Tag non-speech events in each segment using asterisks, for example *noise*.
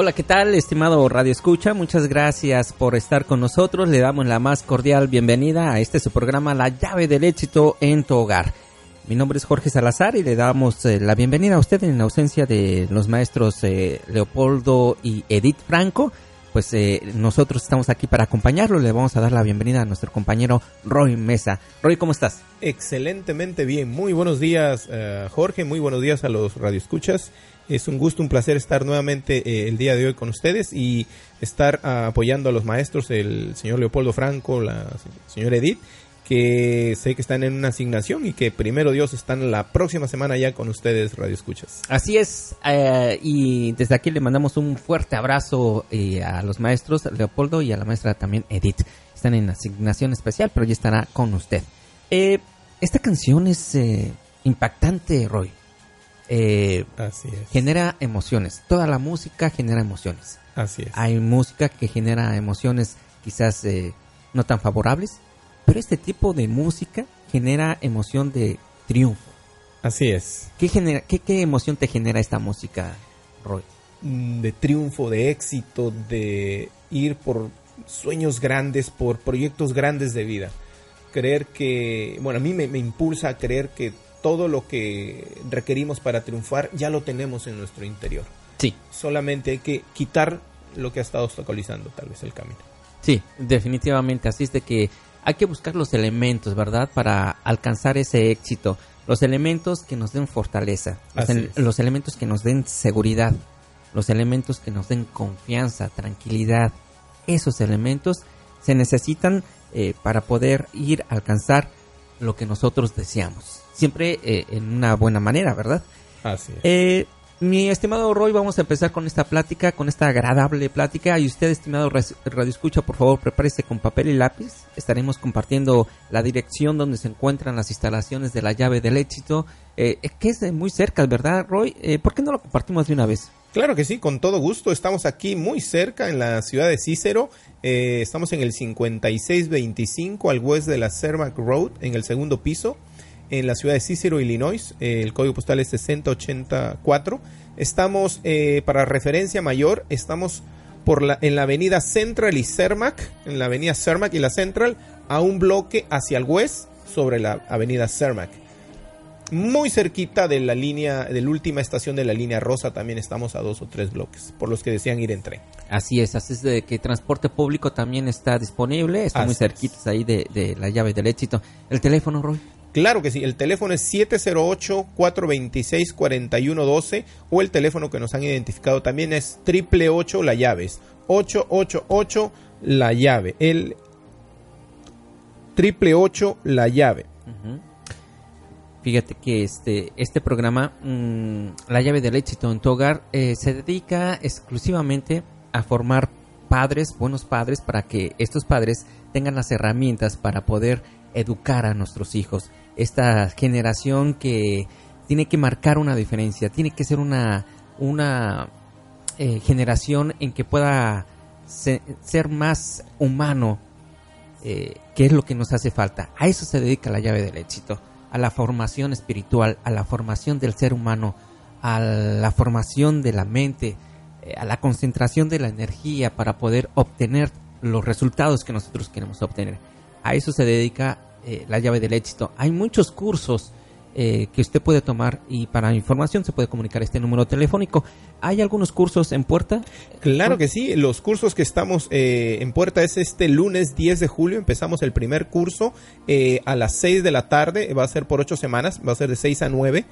Hola, ¿qué tal, estimado Radio Escucha? Muchas gracias por estar con nosotros. Le damos la más cordial bienvenida a este su programa La llave del éxito en tu hogar. Mi nombre es Jorge Salazar y le damos eh, la bienvenida a usted en ausencia de los maestros eh, Leopoldo y Edith Franco. Pues eh, nosotros estamos aquí para acompañarlo. Le vamos a dar la bienvenida a nuestro compañero Roy Mesa. Roy, ¿cómo estás? Excelentemente bien. Muy buenos días, Jorge. Muy buenos días a los radioescuchas. Es un gusto, un placer estar nuevamente eh, el día de hoy con ustedes y estar ah, apoyando a los maestros, el señor Leopoldo Franco, la señora Edith, que sé que están en una asignación y que primero Dios están la próxima semana ya con ustedes, Radio Escuchas. Así es, eh, y desde aquí le mandamos un fuerte abrazo eh, a los maestros Leopoldo y a la maestra también Edith. Están en asignación especial, pero ya estará con usted. esta canción es impactante, Roy. Eh, Así es. genera emociones. Toda la música genera emociones. Así es. Hay música que genera emociones quizás eh, no tan favorables, pero este tipo de música genera emoción de triunfo. Así es. ¿Qué, genera, qué, qué emoción te genera esta música, Roy? Mm, de triunfo, de éxito, de ir por sueños grandes, por proyectos grandes de vida. Creer que, bueno, a mí me, me impulsa a creer que todo lo que requerimos para triunfar ya lo tenemos en nuestro interior. Sí. Solamente hay que quitar lo que ha estado obstaculizando tal vez el camino. Sí, definitivamente. Así es de que hay que buscar los elementos, ¿verdad? Para alcanzar ese éxito. Los elementos que nos den fortaleza. Los, el, los elementos que nos den seguridad. Los elementos que nos den confianza, tranquilidad. Esos elementos se necesitan eh, para poder ir a alcanzar lo que nosotros deseamos siempre eh, en una buena manera, ¿verdad? Así es. Eh, mi estimado Roy, vamos a empezar con esta plática, con esta agradable plática. Y usted, estimado Radio Escucha, por favor, prepárese con papel y lápiz. Estaremos compartiendo la dirección donde se encuentran las instalaciones de la llave del éxito, eh, que es muy cerca, ¿verdad, Roy? Eh, ¿Por qué no lo compartimos de una vez? Claro que sí, con todo gusto. Estamos aquí muy cerca en la ciudad de Cícero. Eh, estamos en el 5625 al west de la Cermac Road, en el segundo piso en la ciudad de Cicero, Illinois. el código postal es 6084. Estamos, eh, para referencia mayor, estamos por la, en la avenida Central y Cermac, en la avenida Cermac y la Central, a un bloque hacia el west sobre la avenida Cermac. Muy cerquita de la línea, de la última estación de la línea rosa, también estamos a dos o tres bloques, por los que desean ir en tren. Así es, así es de que transporte público también está disponible, está muy cerquitas ahí de, de, la llave del éxito. ¿El teléfono, Roy? Claro que sí, el teléfono es 708-426-4112 o el teléfono que nos han identificado también es triple 8 la llave, es 888 la llave, el triple 8 la llave. Uh -huh. Fíjate que este, este programa, mmm, La llave del éxito en tu hogar, eh, se dedica exclusivamente a formar padres, buenos padres, para que estos padres tengan las herramientas para poder educar a nuestros hijos. Esta generación que tiene que marcar una diferencia, tiene que ser una, una eh, generación en que pueda se, ser más humano, eh, que es lo que nos hace falta. A eso se dedica la llave del éxito, a la formación espiritual, a la formación del ser humano, a la formación de la mente, eh, a la concentración de la energía para poder obtener los resultados que nosotros queremos obtener. A eso se dedica eh, la llave del éxito. Hay muchos cursos eh, que usted puede tomar y para información se puede comunicar este número telefónico. ¿Hay algunos cursos en puerta? Claro que sí, los cursos que estamos eh, en puerta es este lunes 10 de julio, empezamos el primer curso eh, a las 6 de la tarde, va a ser por 8 semanas, va a ser de 6 a 9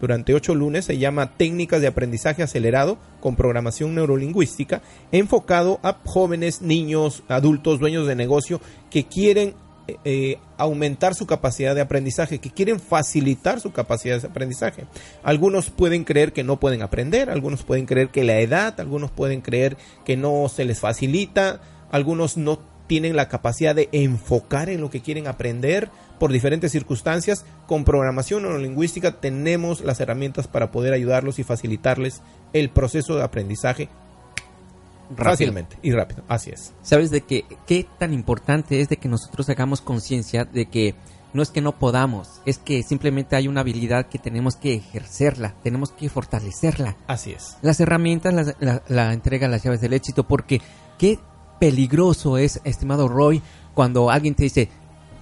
durante ocho lunes se llama Técnicas de Aprendizaje Acelerado con Programación Neurolingüística, enfocado a jóvenes, niños, adultos, dueños de negocio que quieren eh, aumentar su capacidad de aprendizaje, que quieren facilitar su capacidad de aprendizaje. Algunos pueden creer que no pueden aprender, algunos pueden creer que la edad, algunos pueden creer que no se les facilita, algunos no tienen la capacidad de enfocar en lo que quieren aprender por diferentes circunstancias. Con programación neurolingüística tenemos las herramientas para poder ayudarlos y facilitarles el proceso de aprendizaje fácilmente y rápido. Así es. ¿Sabes de que qué tan importante es de que nosotros hagamos conciencia de que no es que no podamos, es que simplemente hay una habilidad que tenemos que ejercerla, tenemos que fortalecerla. Así es. Las herramientas la, la, la entrega las llaves del éxito porque qué peligroso es, estimado Roy, cuando alguien te dice,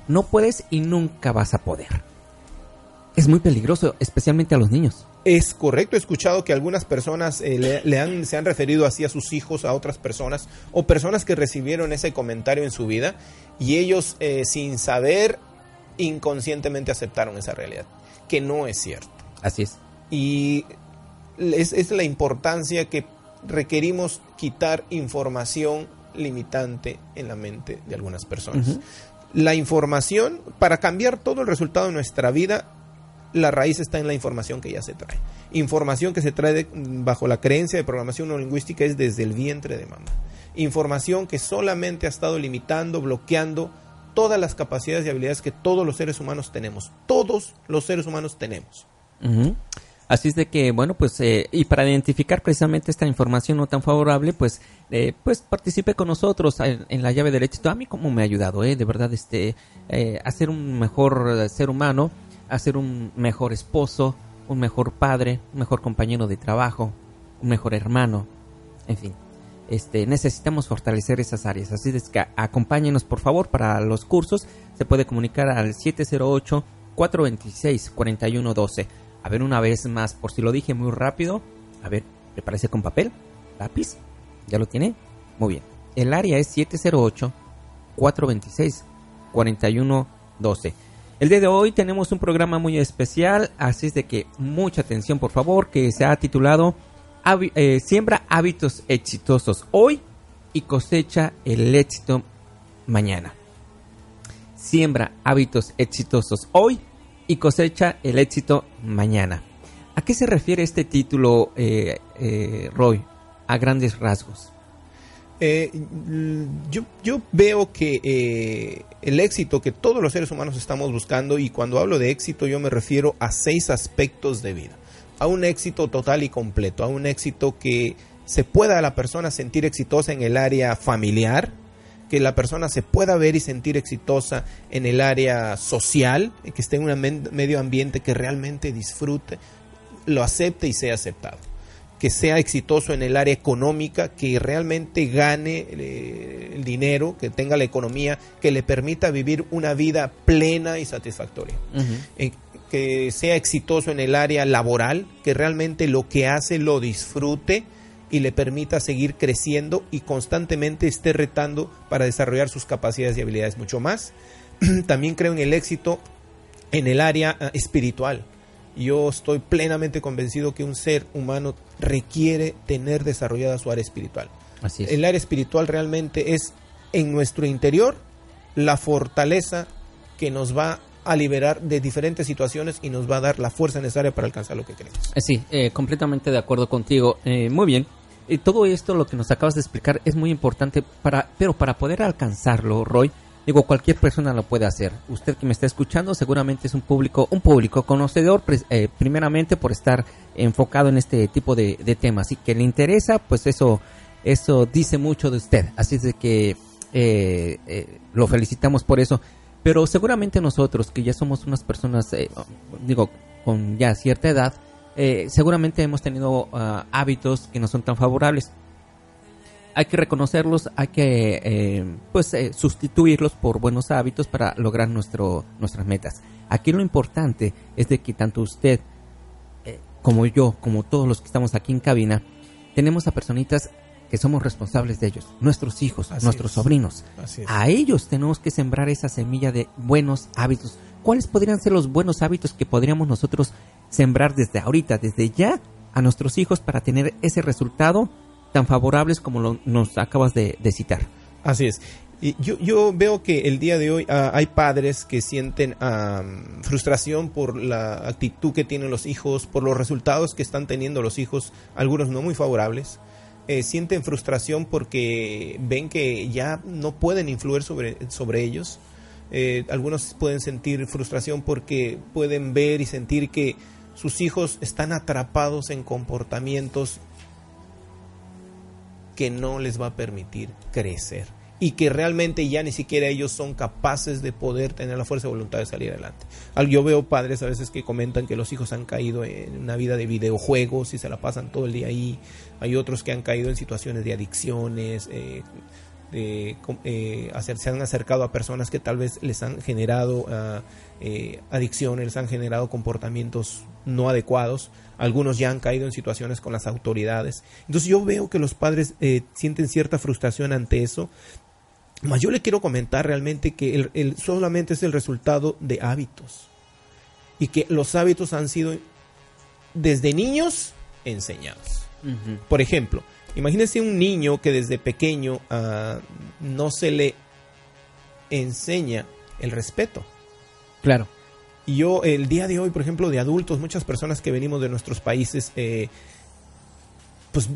no puedes y nunca vas a poder. Es muy peligroso, especialmente a los niños. Es correcto, he escuchado que algunas personas eh, le, le han, se han referido así a sus hijos, a otras personas, o personas que recibieron ese comentario en su vida y ellos eh, sin saber inconscientemente aceptaron esa realidad, que no es cierto. Así es. Y es, es la importancia que requerimos quitar información limitante en la mente de algunas personas. Uh -huh. La información, para cambiar todo el resultado de nuestra vida, la raíz está en la información que ya se trae. Información que se trae de, bajo la creencia de programación no lingüística es desde el vientre de mamá. Información que solamente ha estado limitando, bloqueando todas las capacidades y habilidades que todos los seres humanos tenemos. Todos los seres humanos tenemos. Así es de que, bueno, pues, eh, y para identificar precisamente esta información no tan favorable, pues, eh, pues participe con nosotros en, en, la llave del éxito. A mí como me ha ayudado, eh, de verdad, este, eh, a ser un mejor ser humano, a ser un mejor esposo, un mejor padre, un mejor compañero de trabajo, un mejor hermano, en fin. Este, necesitamos fortalecer esas áreas. Así es que acompáñenos, por favor, para los cursos. Se puede comunicar al 708 426 4112 a ver una vez más, por si lo dije muy rápido. A ver, prepárese con papel, lápiz. ¿Ya lo tiene? Muy bien. El área es 708-426-4112. El día de hoy tenemos un programa muy especial, así es de que mucha atención por favor, que se ha titulado eh, Siembra hábitos exitosos hoy y cosecha el éxito mañana. Siembra hábitos exitosos hoy y cosecha el éxito mañana. ¿A qué se refiere este título, eh, eh, Roy, a grandes rasgos? Eh, yo, yo, veo que eh, el éxito que todos los seres humanos estamos buscando, y cuando hablo de éxito yo me refiero a seis aspectos de vida. A un éxito total y completo, a un éxito que se pueda la persona sentir exitosa en el área familiar, que la persona se pueda ver y sentir exitosa en el área social, que esté en un medio ambiente que realmente disfrute, lo acepte y sea aceptado. Que sea exitoso en el área económica, que realmente gane eh, el dinero, que tenga la economía, que le permita vivir una vida plena y satisfactoria. Uh -huh. eh, que sea exitoso en el área laboral, que realmente lo que hace lo disfrute, y le permita seguir creciendo y constantemente esté retando para desarrollar sus capacidades y habilidades mucho más. *clears throat* También creo en el éxito en el área uh, espiritual. Yo estoy plenamente convencido que un ser humano requiere tener desarrollada su área espiritual. Así es. El área espiritual realmente es en nuestro interior la fortaleza que nos va a liberar de diferentes situaciones y nos va a dar la fuerza necesaria para alcanzar lo que queremos. Sí, eh, completamente de acuerdo contigo. Eh, muy bien. Y todo esto, lo que nos acabas de explicar, es muy importante, para, pero para poder alcanzarlo, Roy, digo, cualquier persona lo puede hacer. Usted que me está escuchando seguramente es un público, un público conocedor, eh, primeramente por estar enfocado en este tipo de, temas y que le interesa, pues eso, eso dice mucho de usted. Así es de que eh, eh, lo felicitamos por eso. Pero seguramente nosotros, que ya somos unas personas, eh, digo, con ya cierta edad, seguramente hemos tenido uh, hábitos que no son tan favorables. Hay que reconocerlos, hay que eh, pues eh, sustituirlos por buenos hábitos para lograr nuestro, nuestras metas. Aquí lo importante es de que tanto usted eh, como yo, como todos los que estamos aquí en cabina, tenemos a personitas que somos responsables de ellos, nuestros hijos, Así nuestros es. sobrinos. A ellos tenemos que sembrar esa semilla de buenos hábitos. ¿Cuáles podrían ser los buenos hábitos que podríamos nosotros sembrar desde ahorita, desde ya, a nuestros hijos para tener ese resultado tan favorables como lo, nos acabas de, citar? Así es. Yo, yo, veo que el día de hoy uh, hay padres que sienten frustración por la actitud que tienen los hijos, por los resultados que están teniendo los hijos, algunos no muy favorables eh, sienten frustración porque ven que ya no pueden influir sobre, sobre ellos. Eh, algunos pueden sentir frustración porque pueden ver y sentir que sus hijos están atrapados en comportamientos que no les va a permitir crecer y que realmente ya ni siquiera ellos son capaces de poder tener la fuerza de voluntad de salir adelante. Yo veo padres a veces que comentan que los hijos han caído en una vida de videojuegos y se la pasan todo el día ahí. Hay otros que han caído en situaciones de adicciones, eh, de, eh, se han acercado a personas que tal vez les han generado ah, eh, adicciones, han generado comportamientos no adecuados. Algunos ya han caído en situaciones con las autoridades. Entonces yo veo que los padres sienten cierta frustración ante eso mas yo le quiero comentar realmente que el, solamente es el resultado de hábitos. Y que los hábitos han sido desde niños enseñados. Por ejemplo, imagínese un niño que desde pequeño ah, no se le enseña el respeto. Claro. Y yo, el día de hoy, por ejemplo, de adultos, muchas personas que venimos de nuestros países, eh, pues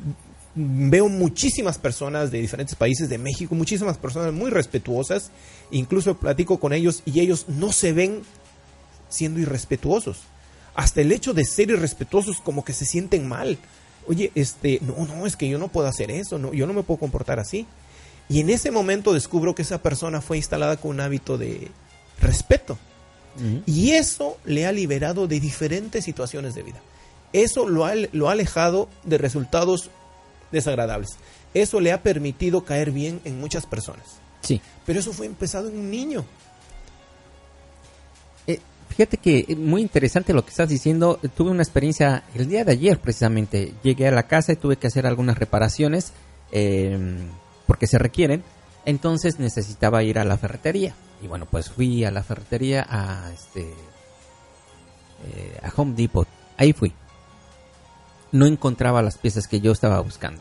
veo muchísimas personas de diferentes países de México, muchísimas personas muy respetuosas, incluso platico con ellos y ellos no se ven siendo irrespetuosos. Hasta el hecho de ser irrespetuosos como que se sienten mal. Oye, este, no, no, es que yo no puedo hacer eso, no, yo no me puedo comportar así. Y en ese momento descubro que esa persona fue instalada con un hábito de respeto. Y eso le ha liberado de diferentes situaciones de vida. Eso lo ha, lo ha alejado de resultados desagradables. Eso le ha permitido caer bien en muchas personas. Sí. Pero eso fue empezado en un niño. Eh, fíjate que muy interesante lo que estás diciendo. Tuve una experiencia el día de ayer precisamente. Llegué a la casa y tuve que hacer algunas reparaciones em, porque se requieren. Entonces necesitaba ir a la ferretería. Y bueno, pues fui a la ferretería a este eh, a Home Depot. Ahí fui no encontraba las piezas que yo estaba buscando.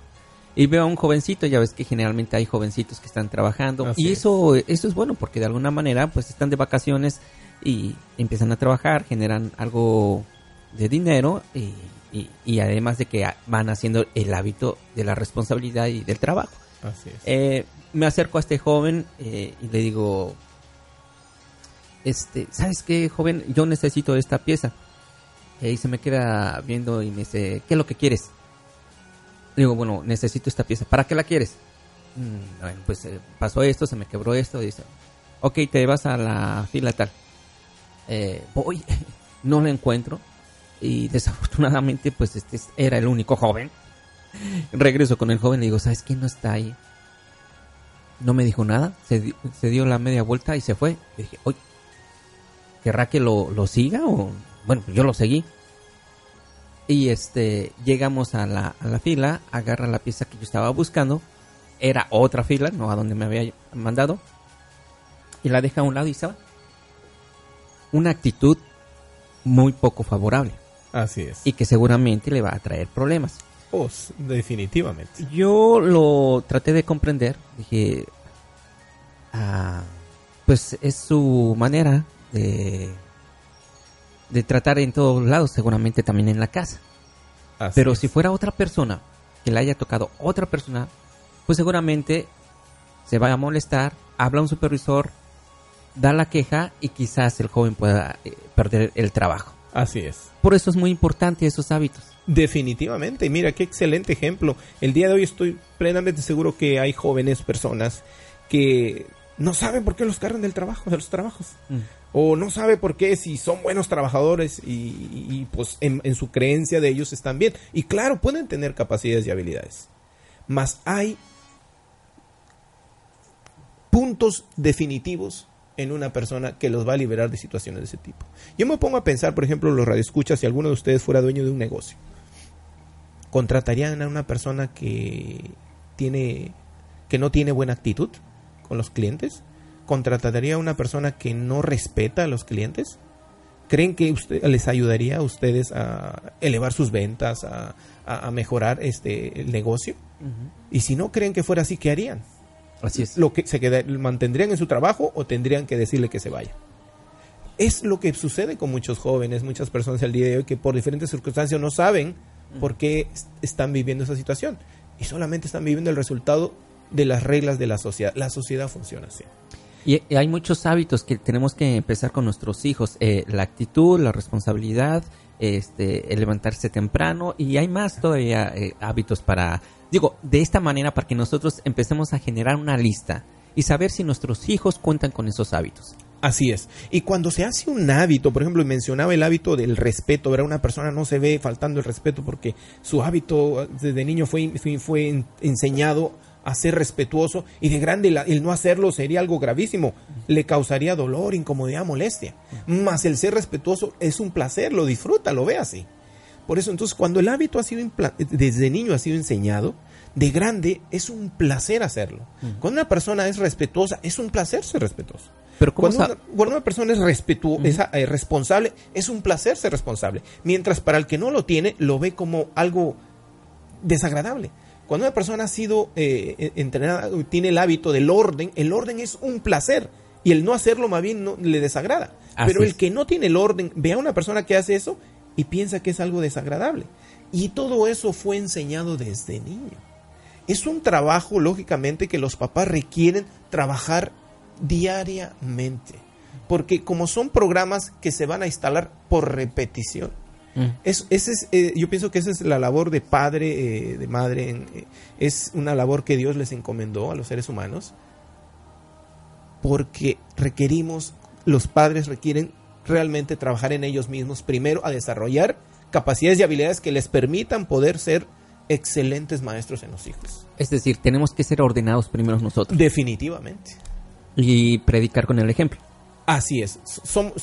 Y veo a un jovencito, ya ves que generalmente hay jovencitos que están trabajando. y eso, eso es bueno porque de alguna manera pues están de vacaciones y empiezan a trabajar, generan algo de dinero y, y, además de que van haciendo el hábito de la responsabilidad y del trabajo. Eh, me acerco a este joven eh, y le digo, este, ¿sabes qué, joven? Yo necesito esta pieza. Y ahí se me queda viendo y me dice, ¿qué es lo que quieres? digo, bueno, necesito esta pieza. ¿Para qué la quieres? Mm, bueno, pues eh, pasó esto, se me quebró esto. dice, ok, te vas a la fila tal. Eh, voy, *laughs* no lo encuentro. Y desafortunadamente, pues este era el único joven. *laughs* Regreso con el joven y digo, ¿sabes quién no está ahí? No me dijo nada, se, dio la media vuelta y se fue. Dije, oye, ¿querrá que lo, lo siga o bueno, yo lo seguí. Y este, llegamos a la, a la fila, agarra la pieza que yo estaba buscando. Era otra fila, no a donde me había mandado. Y la deja a un lado y se va. Una actitud muy poco favorable. Así es. Y que seguramente le va a traer problemas. Pues, definitivamente. Yo lo traté de comprender. Dije, ah, pues es su manera de de tratar en todos lados, seguramente también en la casa. Pero si fuera otra persona que le haya tocado otra persona, pues seguramente se va a molestar, habla a un supervisor, da la queja y quizás el joven pueda eh, perder el trabajo. Así es. Por eso es muy importante esos hábitos. Definitivamente, mira qué excelente ejemplo. El día de hoy estoy plenamente seguro que hay jóvenes personas que no saben por qué los cargan del trabajo, de los trabajos. Mm. O no sabe por qué si son buenos trabajadores y, pues en, en, su creencia de ellos están bien. Y claro, pueden tener capacidades y habilidades. Mas hay puntos definitivos en una persona que los va a liberar de situaciones de ese tipo. Yo me pongo a pensar, por ejemplo, los radioescuchas, si alguno de ustedes fuera dueño de un negocio, ¿contratarían a una persona que tiene que no tiene buena actitud? con los clientes? ¿Contrataría a una persona que no respeta a los clientes? ¿Creen que usted, les ayudaría a ustedes a elevar sus ventas, a, mejorar este el negocio? Y si no creen que fuera así, ¿qué harían? Así es. Lo que se mantendrían en su trabajo o tendrían que decirle que se vaya. Es lo que sucede con muchos jóvenes, muchas personas al día de hoy que por diferentes circunstancias no saben por qué están viviendo esa situación y solamente están viviendo el resultado de las reglas de la sociedad. La sociedad funciona así. Y hay muchos hábitos que tenemos que empezar con nuestros hijos. Eh, la actitud, la responsabilidad, este, el levantarse temprano y hay más todavía eh, hábitos para, digo, de esta manera para que nosotros empecemos a generar una lista y saber si nuestros hijos cuentan con esos hábitos. Así es. Y cuando se hace un hábito, por ejemplo, mencionaba el hábito del respeto, ¿verdad? Una persona no se ve faltando el respeto porque su hábito desde niño fue, fue enseñado a ser respetuoso y de grande el no hacerlo sería algo gravísimo. Le causaría dolor, incomodidad, molestia. Más el ser respetuoso es un placer, lo disfruta, lo ve así. Por eso entonces cuando el hábito ha sido desde niño ha sido enseñado, de grande es un placer hacerlo. Cuando una persona es respetuosa, es un placer ser respetuoso. Pero cuando, una, cuando, una, persona es respetuosa, eh, responsable, es un placer ser responsable. Mientras para el que no lo tiene, lo ve como algo desagradable. Cuando una persona ha sido eh, eh, entrenada, tiene el hábito del orden, el orden es un placer y el no hacerlo más bien no, le desagrada. Pero el que no tiene el orden, ve a una persona que hace eso y piensa que es algo desagradable. Y todo eso fue enseñado desde niño. Es un trabajo, lógicamente, que los papás requieren trabajar diariamente. Porque como son programas que se van a instalar por repetición, Mm. Es, ese es, eh, yo pienso que esa es la labor de padre, eh, de madre, eh, es una labor que Dios les encomendó a los seres humanos, porque requerimos, los padres requieren realmente trabajar en ellos mismos, primero a desarrollar capacidades y habilidades que les permitan poder ser excelentes maestros en los hijos. Es decir, tenemos que ser ordenados primero nosotros. Definitivamente. Y predicar con el ejemplo. Así es. Son,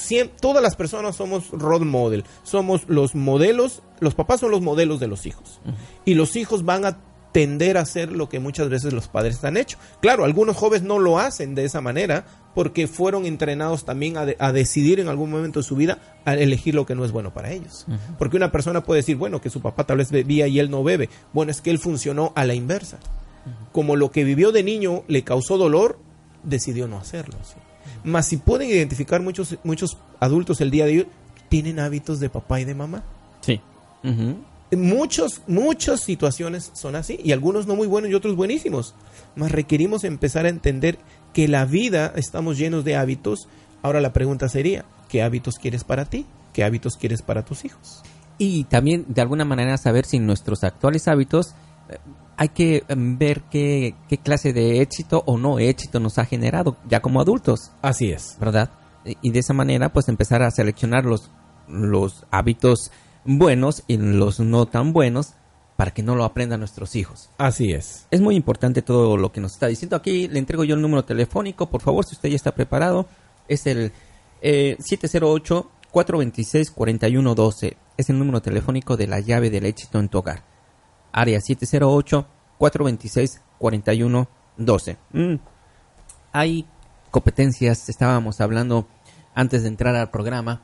todas las personas somos role model. Somos los modelos. Los papás son los modelos de los hijos. Y los hijos van a tender a hacer lo que muchas veces los padres han hecho. Claro, algunos jóvenes no lo hacen de esa manera porque fueron entrenados también a, decidir en algún momento de su vida a elegir lo que no es bueno para ellos. Porque una persona puede decir, bueno, que su papá tal vez bebía y él no bebe. Bueno, es que él funcionó a la inversa. Como lo que vivió de niño le causó dolor, decidió no hacerlo. Más si pueden identificar muchos, muchos adultos el día de hoy, tienen hábitos de papá y de mamá. Sí. Muchos, muchas situaciones son así, y algunos no muy buenos y otros buenísimos. Más requerimos empezar a entender que la vida estamos llenos de hábitos. Ahora la pregunta sería, ¿qué hábitos quieres para ti? ¿Qué hábitos quieres para tus hijos? Y también de alguna manera saber si nuestros actuales hábitos hay que em, ver qué, clase de éxito o no éxito nos ha generado ya como adultos. Así es. ¿Verdad? Y de esa manera pues empezar a seleccionar los, los hábitos buenos y los no tan buenos para que no lo aprendan nuestros hijos. Así es. Es muy importante todo lo que nos está diciendo. Aquí le entrego yo el número telefónico, por favor, si usted ya está preparado. Es el 708-426-4112. Eh, es el número telefónico de la llave del éxito en tu hogar área 708-426-4112. Mm. Hay competencias, estábamos hablando antes de entrar al programa,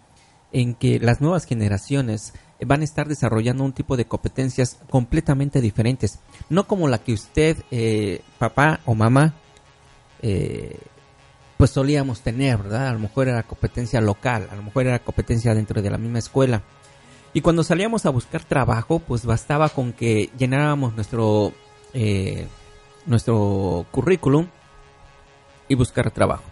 en que las nuevas generaciones van a estar desarrollando un tipo de competencias completamente diferentes. No como la que usted, eh, papá o mamá, eh, pues solíamos tener, ¿verdad? A lo mejor era competencia local, a lo mejor era competencia dentro de la misma escuela. Y cuando salíamos a buscar trabajo, pues bastaba con que llenáramos nuestro, eh, nuestro currículum y buscar trabajo.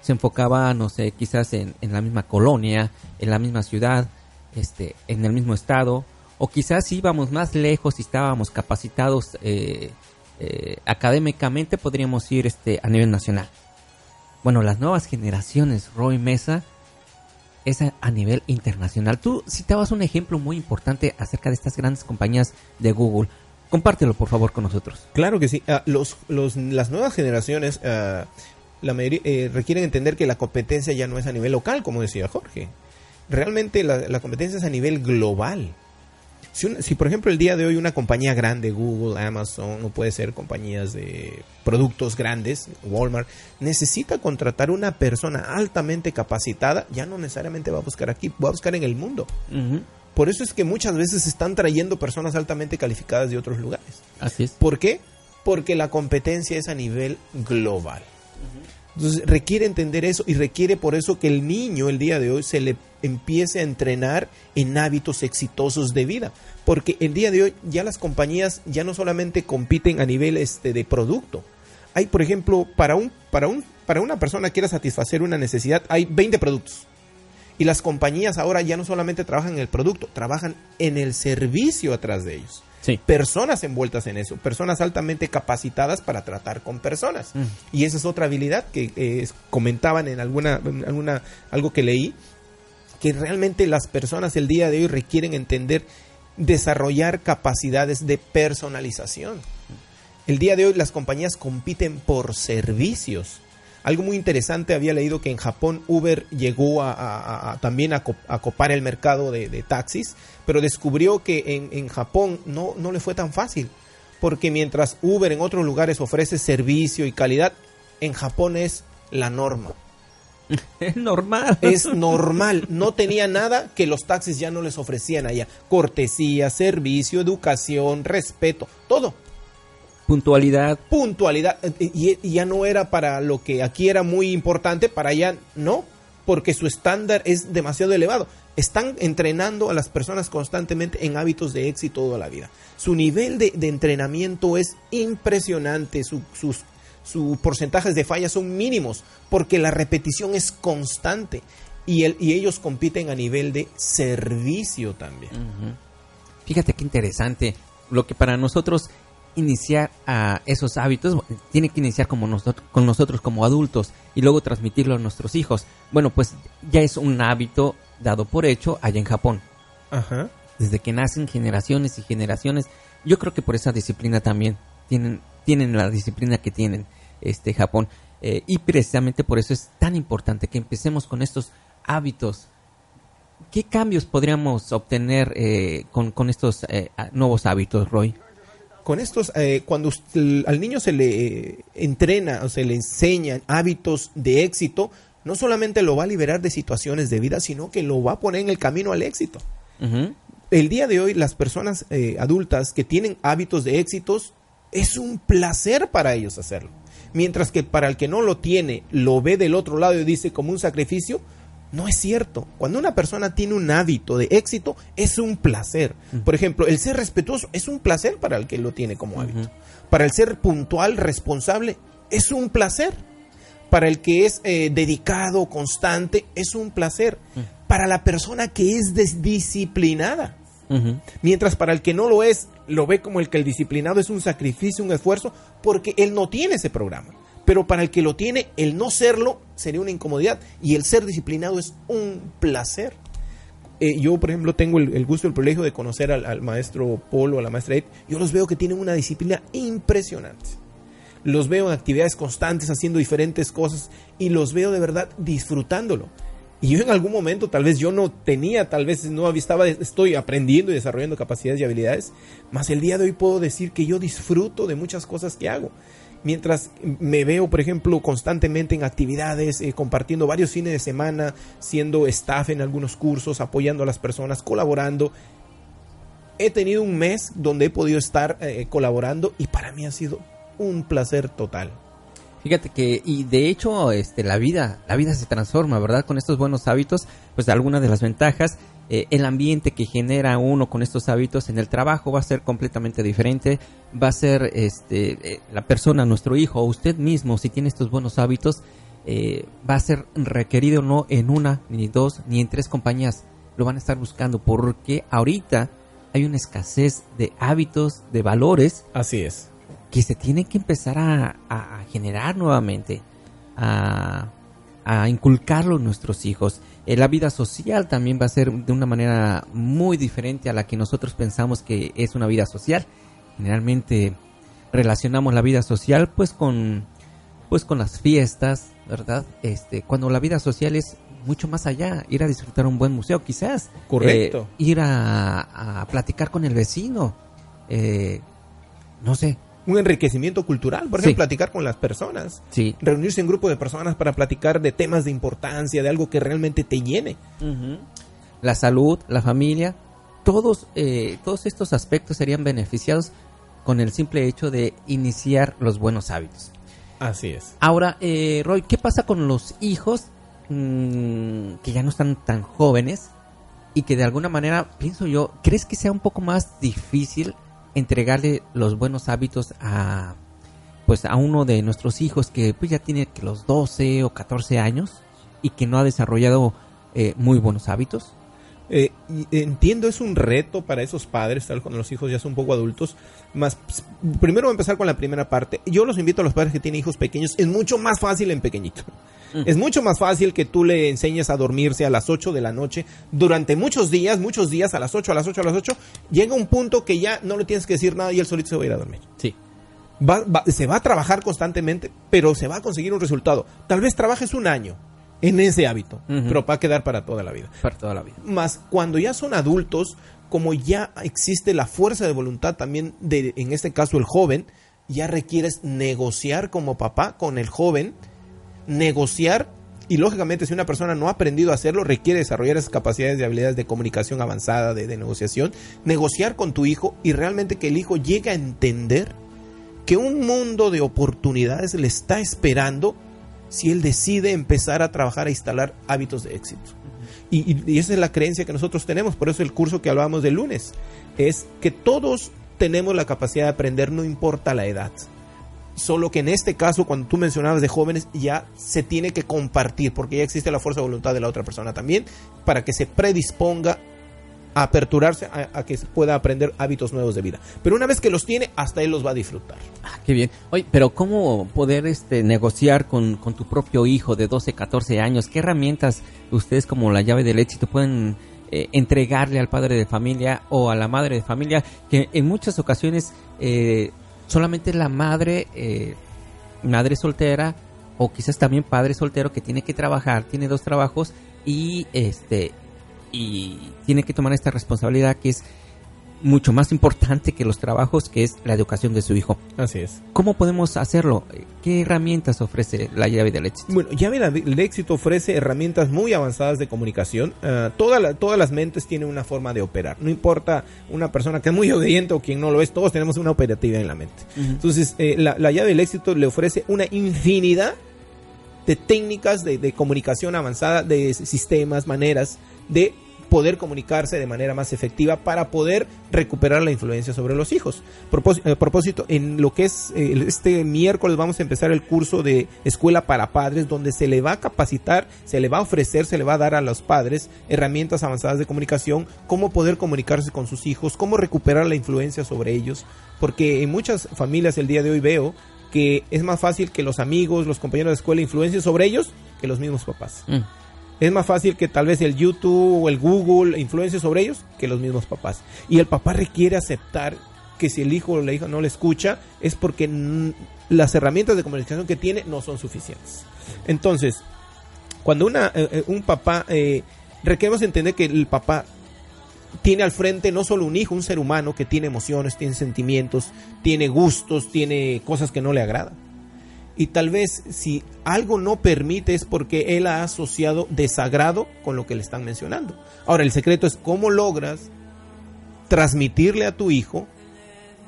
Se enfocaba, no sé, quizás en, la misma colonia, en la misma ciudad, este, en el mismo estado, o quizás íbamos más lejos y estábamos capacitados eh, eh, académicamente, podríamos ir este, a nivel nacional. Bueno, las nuevas generaciones, Roy Mesa, es a, nivel internacional. Tú citabas un ejemplo muy importante acerca de estas grandes compañías de Google. Compártelo, por favor, con nosotros. Claro que sí. Ah, los, las nuevas generaciones ah, eh, requieren entender que la competencia ya no es a nivel local, como decía Jorge. Realmente la competencia es a nivel global. Si, por ejemplo el día de hoy una compañía grande, Google, Amazon o puede ser compañías de productos grandes, Walmart, necesita contratar una persona altamente capacitada, ya no necesariamente va a buscar aquí, va a buscar en el mundo. Por eso es que muchas veces están trayendo personas altamente calificadas de otros lugares. Así es. ¿Por qué? Porque la competencia es a nivel global. Entonces requiere entender eso y requiere por eso que el niño el día de hoy se le empiece a entrenar en hábitos exitosos de vida. Porque el día de hoy ya las compañías ya no solamente compiten a nivel este, de producto. Hay, por ejemplo, para, un, para, un, para una persona que quiera satisfacer una necesidad, hay 20 productos. Y las compañías ahora ya no solamente trabajan en el producto, trabajan en el servicio atrás de ellos. Sí. Personas envueltas en eso, personas altamente capacitadas para tratar con personas. Mm. Y esa es otra habilidad que eh, comentaban en alguna, en alguna, algo que leí, que realmente las personas el día de hoy requieren entender, desarrollar capacidades de personalización. El día de hoy las compañías compiten por servicios. Algo muy interesante, había leído que en Japón Uber llegó a, a- a- también a, co- a copar el mercado de, de taxis, pero descubrió que en, en Japón no, no le fue tan fácil, porque mientras Uber en otros lugares ofrece servicio y calidad, en Japón es la norma. *laughs* Es normal. Es normal, no tenía nada que los taxis ya no les ofrecían allá. Cortesía, servicio, educación, respeto, todo Puntualidad. puntualidad eh, y, y ya no era para lo que aquí era muy importante, para allá no, porque su estándar es demasiado elevado. Están entrenando a las personas constantemente en hábitos de éxito toda la vida. Su nivel de, de entrenamiento es impresionante, su- sus, sus porcentajes de fallas son mínimos, porque la repetición es constante y, el, y ellos compiten a nivel de servicio también. Fíjate qué interesante. Lo que para nosotros iniciar a esos hábitos tiene que iniciar como nosotros, con nosotros como adultos y luego transmitirlo a nuestros hijos. Bueno, pues ya es un hábito dado por hecho allá en Japón. Ajá. Desde que nacen generaciones y generaciones. Yo creo que por esa disciplina también tienen, tienen la disciplina que tienen este Japón. Eh, y precisamente por eso es tan importante que empecemos con estos hábitos ¿Qué cambios podríamos obtener eh, con, con estos eh, nuevos hábitos, Roy? Con estos, eh, cuando al niño se le eh, entrena o se le enseñan hábitos de éxito, no solamente lo va a liberar de situaciones de vida, sino que lo va a poner en el camino al éxito. El día de hoy, las personas eh, adultas que tienen hábitos de éxitos, es un placer para ellos hacerlo. Mientras que para el que no lo tiene, lo ve del otro lado y dice como un sacrificio, no es cierto. Cuando una persona tiene un hábito de éxito, es un placer. Por ejemplo, el ser respetuoso es un placer para el que lo tiene como hábito. Para el ser puntual, responsable, es un placer. Para el que es eh, dedicado, constante, es un placer. Para la persona que es disciplinada. Ujú. Mientras para el que no lo es, lo ve como el que el disciplinado es un sacrificio, un esfuerzo, porque él no tiene ese programa. Pero para el que lo tiene, el no serlo sería una incomodidad y el ser disciplinado es un placer. Eh, yo, por ejemplo, tengo el, el gusto, el privilegio de conocer al, maestro Paul o a la maestra Ed. Yo los veo que tienen una disciplina impresionante. Los veo en actividades constantes, haciendo diferentes cosas y los veo de verdad disfrutándolo. Y yo en algún momento, tal vez yo no tenía, tal vez no estaba, estoy aprendiendo y desarrollando capacidades y habilidades, más el día de hoy puedo decir que yo disfruto de muchas cosas que hago. Mientras me veo, por ejemplo, constantemente en actividades, eh, compartiendo varios fines de semana, siendo staff en algunos cursos, apoyando a las personas, colaborando. He tenido un mes donde he podido estar eh, colaborando y para mí ha sido un placer total. Fíjate que, y de hecho, este, la vida, la vida se transforma, ¿verdad? Con estos buenos hábitos, pues algunas de las ventajas, eh, el ambiente que genera uno con estos hábitos en el trabajo va a ser completamente diferente, va a ser, este, eh, la persona, nuestro hijo, o usted mismo, si tiene estos buenos hábitos, eh, va a ser requerido no en una, ni dos, ni en tres compañías, lo van a estar buscando, porque ahorita hay una escasez de hábitos, de valores, Así es. que se tiene que empezar a, a- a generar nuevamente, a, a inculcarlo en nuestros hijos. Eh, la vida social también va a ser de una manera muy diferente a la que nosotros pensamos que es una vida social. Generalmente relacionamos la vida social pues con pues con las fiestas, ¿verdad? Este, cuando la vida social es mucho más allá, ir a disfrutar un buen museo quizás. Correcto. Eh, ir a, a platicar con el vecino. eh, no sé, Un enriquecimiento cultural, por Sí. ejemplo, platicar con las personas. sí. Reunirse en grupo de personas para platicar de temas de importancia, de algo que realmente te llene. la salud, la familia, todos, eh, todos estos aspectos serían beneficiados con el simple hecho de iniciar los buenos hábitos. Así es. Ahora, eh, Roy, ¿qué pasa con los hijos mm, que ya no están tan jóvenes y que de alguna manera, pienso yo, ¿crees que sea un poco más difícil entregarle los buenos hábitos a pues a uno de nuestros hijos que pues ya tiene que los 12 o 14 años y que no ha desarrollado eh, muy buenos hábitos? Eh, entiendo, es un reto para esos padres, tal cuando los hijos ya son un poco adultos. Más, pues, primero voy a empezar con la primera parte. Yo los invito a los padres que tienen hijos pequeños. Es mucho más fácil en pequeñito. Mm. Es mucho más fácil que tú le enseñes a dormirse a las 8 de la noche durante muchos días, muchos días, a las 8, a las 8, a las 8. Llega un punto que ya no le tienes que decir nada y él solito se va a ir a dormir. Sí. se va a trabajar constantemente, pero se va a conseguir un resultado. Tal vez trabajes un año, en ese hábito, pero va a quedar para toda la vida. Para toda la vida. Más cuando ya son adultos, como ya existe la fuerza de voluntad también de, en este caso el joven, ya requieres negociar como papá con el joven, negociar y lógicamente si una persona no ha aprendido a hacerlo, requiere desarrollar esas capacidades de habilidades de comunicación avanzada, de, de negociación, negociar con tu hijo y realmente que el hijo llegue a entender que un mundo de oportunidades le está esperando si él decide empezar a trabajar, a instalar hábitos de éxito. Y, esa es la creencia que nosotros tenemos, por eso el curso que hablábamos del lunes, es que todos tenemos la capacidad de aprender, no importa la edad. Solo que en este caso, cuando tú mencionabas de jóvenes, ya se tiene que compartir, porque ya existe la fuerza de voluntad de la otra persona también, para que se predisponga aperturarse a, que pueda aprender hábitos nuevos de vida. Pero una vez que los tiene, hasta él los va a disfrutar. Ah, qué bien. Oye, pero ¿cómo poder este, negociar con, tu propio hijo de 12, 14 años? ¿Qué herramientas ustedes como la llave del éxito pueden eh, entregarle al padre de familia o a la madre de familia? Que en muchas ocasiones eh, solamente la madre, eh, madre soltera, o quizás también padre soltero que tiene que trabajar, tiene dos trabajos y este y tiene que tomar esta responsabilidad que es mucho más importante que los trabajos, que es la educación de su hijo. Así es. ¿Cómo podemos hacerlo? ¿Qué herramientas ofrece la llave del éxito? Bueno, llave del éxito ofrece herramientas muy avanzadas de comunicación. Uh, todas las mentes tienen una forma de operar. No importa una persona que es muy obediente o quien no lo es, todos tenemos una operativa en la mente. Entonces, eh, la, llave del éxito le ofrece una infinidad de técnicas de, de comunicación avanzada, de sistemas, maneras de poder comunicarse de manera más efectiva para poder recuperar la influencia sobre los hijos. A eh, propósito, en lo que es eh, este miércoles vamos a empezar el curso de escuela para padres donde se le va a capacitar, se le va a ofrecer, se le va a dar a los padres herramientas avanzadas de comunicación, cómo poder comunicarse con sus hijos, cómo recuperar la influencia sobre ellos, porque en muchas familias el día de hoy veo que es más fácil que los amigos, los compañeros de escuela influencien sobre ellos que los mismos papás. Mm. Es más fácil que tal vez el YouTube o el Google influencie sobre ellos que los mismos papás. Y el papá requiere aceptar que si el hijo o la hija no le escucha es porque las herramientas de comunicación que tiene no son suficientes. Entonces, cuando una, eh, eh, un papá, eh, requerimos entender que el papá tiene al frente no solo un hijo, un ser humano que tiene emociones, tiene sentimientos, tiene gustos, tiene cosas que no le agradan. Y tal vez si algo no permite es porque él ha asociado desagrado con lo que le están mencionando. Ahora, el secreto es cómo logras transmitirle a tu hijo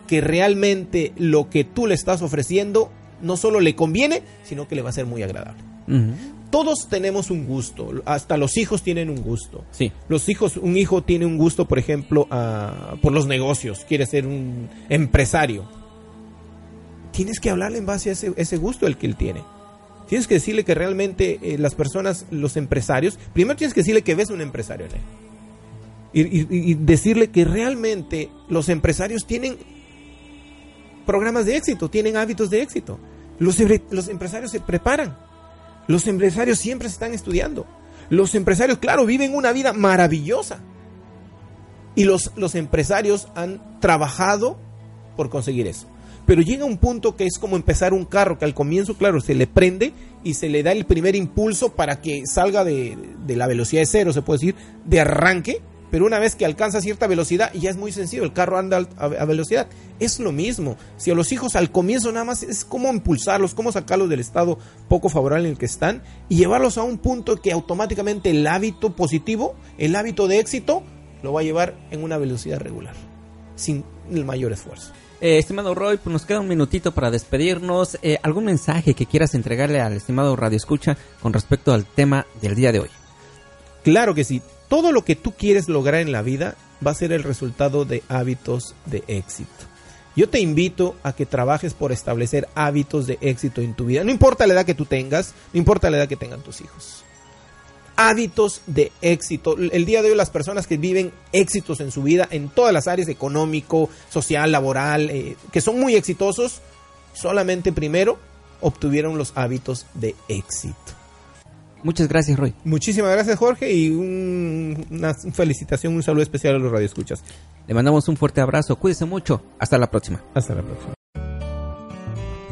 que realmente lo que tú le estás ofreciendo no solo le conviene, sino que le va a ser muy agradable. Todos tenemos un gusto, hasta los hijos tienen un gusto. Sí. Los hijos, un hijo tiene un gusto, por ejemplo, por los negocios, quiere ser un empresario tienes que hablarle en base a ese, gusto el que él tiene. Tienes que decirle que realmente eh, las personas, los empresarios, primero tienes que decirle que ves un empresario en él. Y, decirle que realmente los empresarios tienen programas de éxito, tienen hábitos de éxito. Los, empresarios se preparan. Los empresarios siempre se están estudiando. Los empresarios, claro, viven una vida maravillosa. Y los, los empresarios han trabajado por conseguir eso. Pero llega un punto que es como empezar un carro, que al comienzo, claro, se le prende y se le da el primer impulso para que salga de, la velocidad de cero, se puede decir, de arranque. Pero una vez que alcanza cierta velocidad, ya es muy sencillo, el carro anda a, a velocidad. Es lo mismo. Si a los hijos al comienzo nada más es cómo impulsarlos, cómo sacarlos del estado poco favorable en el que están y llevarlos a un punto que automáticamente el hábito positivo, el hábito de éxito, lo va a llevar en una velocidad regular, sin el mayor esfuerzo. Eh, estimado Roy, pues nos queda un minutito para despedirnos. Eh, ¿Algún mensaje que quieras entregarle al estimado Radio Escucha con respecto al tema del día de hoy? Claro que sí. Todo lo que tú quieres lograr en la vida va a ser el resultado de hábitos de éxito. Yo te invito a que trabajes por establecer hábitos de éxito en tu vida. No importa la edad que tú tengas, no importa la edad que tengan tus hijos. Hábitos de éxito. El día de hoy las personas que viven éxitos en su vida, en todas las áreas económico, social, laboral, eh, que son muy exitosos, solamente primero obtuvieron los hábitos de éxito. Muchas gracias, Roy. Muchísimas gracias, Jorge, y una felicitación, un saludo especial a los radioescuchas. Le mandamos un fuerte abrazo, cuídese mucho, hasta la próxima. Hasta la próxima.